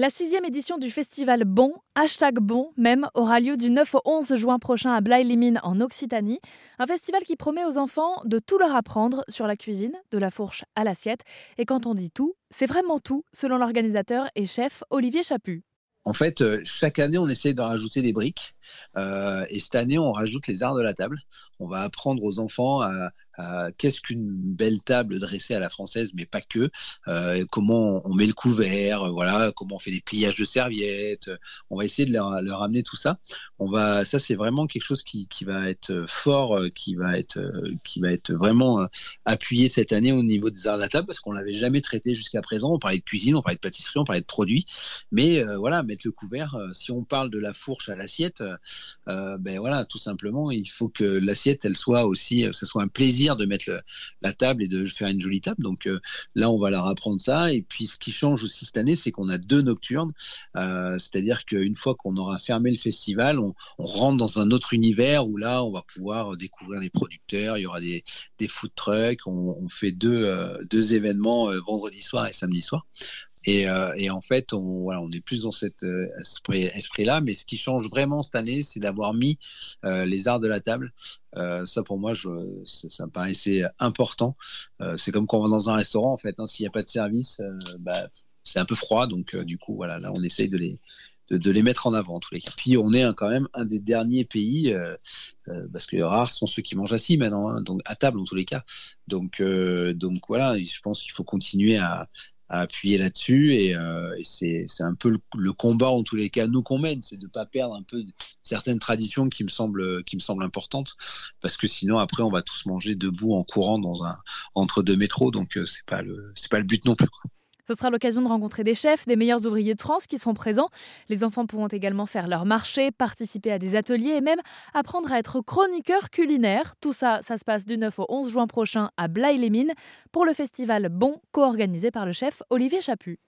La sixième édition du festival Bon, hashtag Bon même, aura lieu du 9 au 11 juin prochain à Blaye-les-Mines en Occitanie. Un festival qui promet aux enfants de tout leur apprendre sur la cuisine, de la fourche à l'assiette. Et quand on dit tout, c'est vraiment tout, selon l'organisateur et chef Olivier Chaput. En fait, euh, chaque année, on essaye de rajouter des briques. Euh, et cette année, on rajoute les arts de la table. On va apprendre aux enfants à, qu'est-ce qu'une belle table dressée à la française, mais pas que. Euh, comment on met le couvert, voilà, comment on fait des pliages de serviettes. On va essayer de leur, leur amener tout ça. On va, ça c'est vraiment quelque chose qui, qui, va être fort, qui va être, qui va être vraiment appuyé cette année au niveau des arts de la table parce qu'on l'avait jamais traité jusqu'à présent. On parlait de cuisine, on parlait de pâtisserie, on parlait de produits, mais voilà, mettre le couvert. si on parle de la fourche à l'assiette, ben voilà, tout simplement, il faut que l'assiette elle soit aussi, ce soit un plaisir de mettre la table et de faire une jolie table. Donc euh, là, on va leur apprendre ça. Et puis, ce qui change aussi cette année, c'est qu'on a deux nocturnes. Euh, c'est-à-dire qu'une fois qu'on aura fermé le festival, on, rentre dans un autre univers où là, on va pouvoir découvrir des producteurs. Il y aura des, des food trucks. On, fait deux, euh, deux événements vendredi soir et samedi soir. Euh, et, en fait, on, est plus dans cet euh, esprit-là. mais ce qui change vraiment cette année, c'est d'avoir mis euh, les arts de la table. ça, pour moi, ça, me paraissait important. c'est comme quand on va dans un restaurant, en fait. Hein, S'il n'y a pas de service, bah, c'est un peu froid. Donc, du coup, voilà, là, on essaye de les, de, les mettre en avant en tous les cas. Puis on est quand même un des derniers pays, parce que rares sont ceux qui mangent assis maintenant, hein, donc à table en tous les cas. Donc, donc voilà, je pense qu'il faut continuer à, appuyer là-dessus et, euh, c'est un peu le, combat en tous les cas nous qu'on mène, c'est de pas perdre un peu certaines traditions qui me semblent qui me importantes parce que sinon après on va tous manger debout en courant dans un entre deux métros donc euh, c'est pas le c'est pas le but non plus. Ce sera l'occasion de rencontrer des chefs, des meilleurs ouvriers de France qui seront présents. Les enfants pourront également faire leur marché, participer à des ateliers et même apprendre à être chroniqueurs culinaires. Tout ça, ça se passe du 9 au 11 juin prochain à Blaye-les-Mines pour le festival Bon, co-organisé par le chef Olivier Chaput.